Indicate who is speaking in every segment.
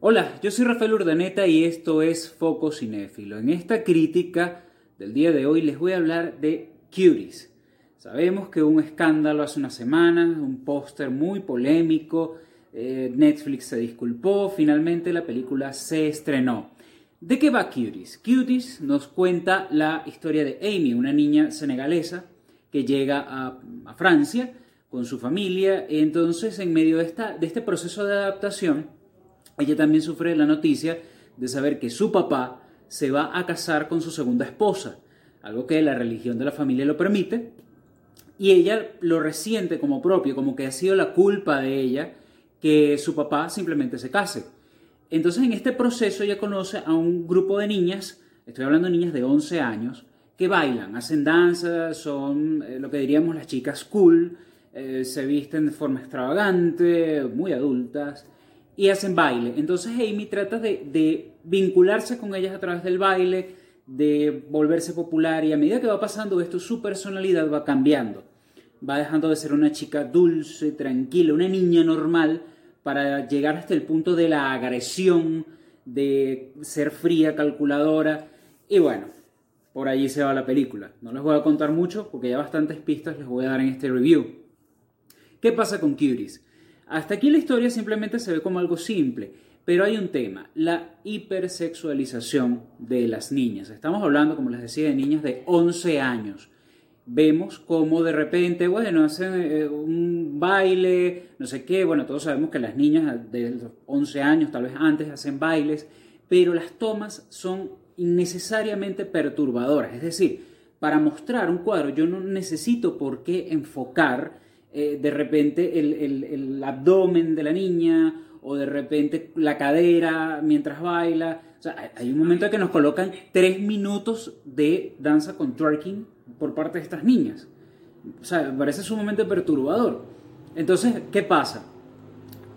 Speaker 1: Hola, yo soy Rafael Urdaneta y esto es Foco Cinéfilo. En esta crítica del día de hoy les voy a hablar de Cuties. Sabemos que un escándalo hace unas semanas, un póster muy polémico, eh, Netflix se disculpó, finalmente la película se estrenó. ¿De qué va Cuties? Cuties nos cuenta la historia de Amy, una niña senegalesa que llega a, Francia con su familia. Entonces, en medio de este proceso de adaptación, ella también sufre la noticia de saber que su papá se va a casar con su segunda esposa, algo que la religión de la familia lo permite, y ella lo resiente como propio, como que ha sido la culpa de ella que su papá simplemente se case. Entonces en este proceso ella conoce a un grupo de niñas, estoy hablando de niñas de 11 años, que bailan, hacen danza, son eh, lo que diríamos las chicas cool, eh, se visten de forma extravagante, muy adultas, y hacen baile. Entonces Amy trata de, vincularse con ellas a través del baile, de volverse popular y a medida que va pasando esto su personalidad va cambiando. Va dejando de ser una chica dulce, tranquila, una niña normal para llegar hasta el punto de la agresión, de ser fría, calculadora y bueno, por allí se va la película. No les voy a contar mucho porque ya bastantes pistas les voy a dar en este review. ¿Qué pasa con Cuties? Hasta aquí la historia simplemente se ve como algo simple, pero hay un tema, la hipersexualización de las niñas. Estamos hablando, como les decía, de niñas de 11 años. Vemos cómo de repente, bueno, hacen eh, un baile, no sé qué, bueno, todos sabemos que las niñas de los 11 años, tal vez antes, hacen bailes, pero las tomas son innecesariamente perturbadoras. Es decir, para mostrar un cuadro yo no necesito por qué enfocar eh, de repente el, abdomen de la niña o de repente la cadera mientras baila. O sea, hay un momento en que nos colocan tres minutos de danza con twerking por parte de estas niñas. O sea, parece sumamente perturbador. Entonces, ¿qué pasa?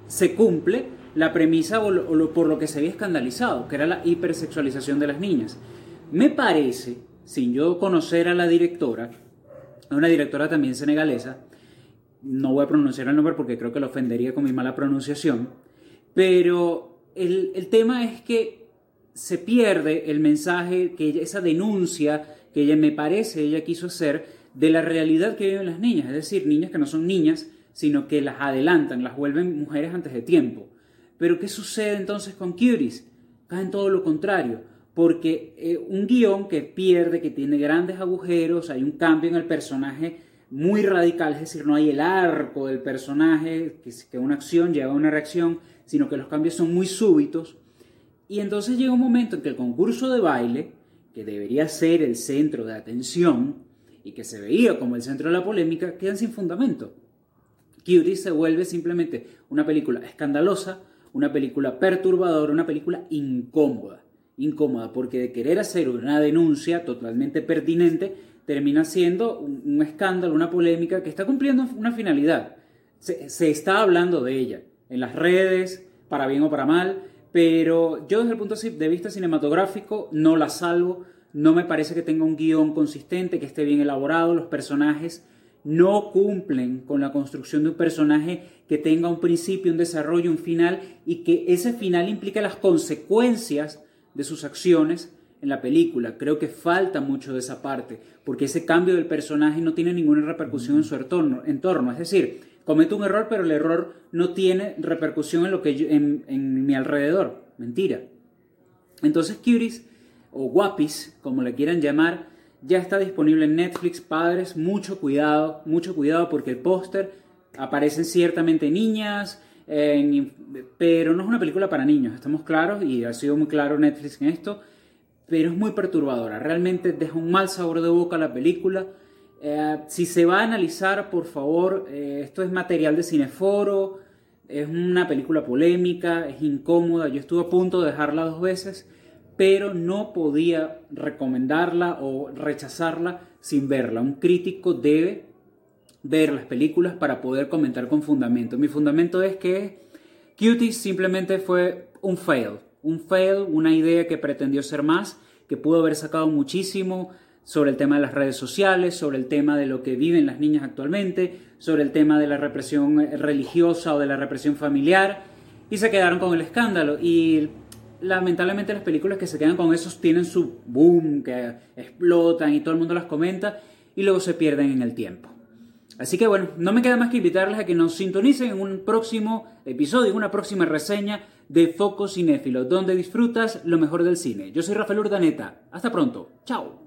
Speaker 1: Se cumple la premisa por lo que se había escandalizado, que era la hipersexualización de las niñas. Me parece, sin yo conocer a la directora, una directora también senegalesa, no voy a pronunciar el nombre porque creo que lo ofendería con mi mala pronunciación, pero el, tema es que se pierde el mensaje, que esa denuncia que ella me parece ella quiso hacer de la realidad que viven las niñas, es decir, niñas que no son niñas, sino que las adelantan, las vuelven mujeres antes de tiempo. Pero ¿qué sucede entonces con Curies? Caen todo lo contrario, porque eh, un guion que pierde, que tiene grandes agujeros, hay un cambio en el personaje muy radical, es decir, no hay el arco del personaje, que, que una acción lleva a una reacción, sino que los cambios son muy súbitos. Y entonces llega un momento en que el concurso de baile, que debería ser el centro de atención y que se veía como el centro de la polémica, quedan sin fundamento. Cutie se vuelve simplemente una película escandalosa, una película perturbadora, una película incómoda. Incómoda porque de querer hacer una denuncia totalmente pertinente, termina siendo un, escándalo, una polémica que está cumpliendo una finalidad. Se, está hablando de ella en las redes, para bien o para mal, pero yo desde el punto de vista cinematográfico no la salvo, no me parece que tenga un guion consistente, que esté bien elaborado, los personajes no cumplen con la construcción de un personaje que tenga un principio, un desarrollo, un final y que ese final implique las consecuencias de sus acciones en la película. Creo que falta mucho de esa parte, porque ese cambio del personaje no tiene ninguna repercusión en su entorno. entorno. Es decir, cometo un error, pero el error no tiene repercusión en, lo que en, mi alrededor. Mentira. Entonces, Cuties, o Guapis, como le quieran llamar, ya está disponible en Netflix. Padres, mucho cuidado, mucho cuidado, porque el póster aparecen ciertamente niñas, pero no es una película para niños, estamos claros, y ha sido muy claro Netflix en esto pero es muy perturbadora. Realmente deja un mal sabor de boca la película. Eh, si se va a analizar, por favor, eh, esto es material de cineforo, es una película polémica, es incómoda. Yo estuve a punto de dejarla dos veces, pero no podía recomendarla o rechazarla sin verla. Un crítico debe ver las películas para poder comentar con fundamento. Mi fundamento es que Cuties simplemente fue un fail, un fail, una idea que pretendió ser más, que pudo haber sacado muchísimo sobre el tema de las redes sociales, sobre el tema de lo que viven las niñas actualmente, sobre el tema de la represión religiosa o de la represión familiar. y se quedaron con el escándalo. Y lamentablemente las películas que se quedan con esos tienen su boom, que explotan y todo el mundo las comenta y luego se pierden en el tiempo. Así que bueno, no me queda más que invitarles a que nos sintonicen en un próximo episodio, en una próxima reseña de Foco Cinéfilo, donde disfrutas lo mejor del cine. Yo soy Rafael Urdaneta. Hasta pronto. Chao.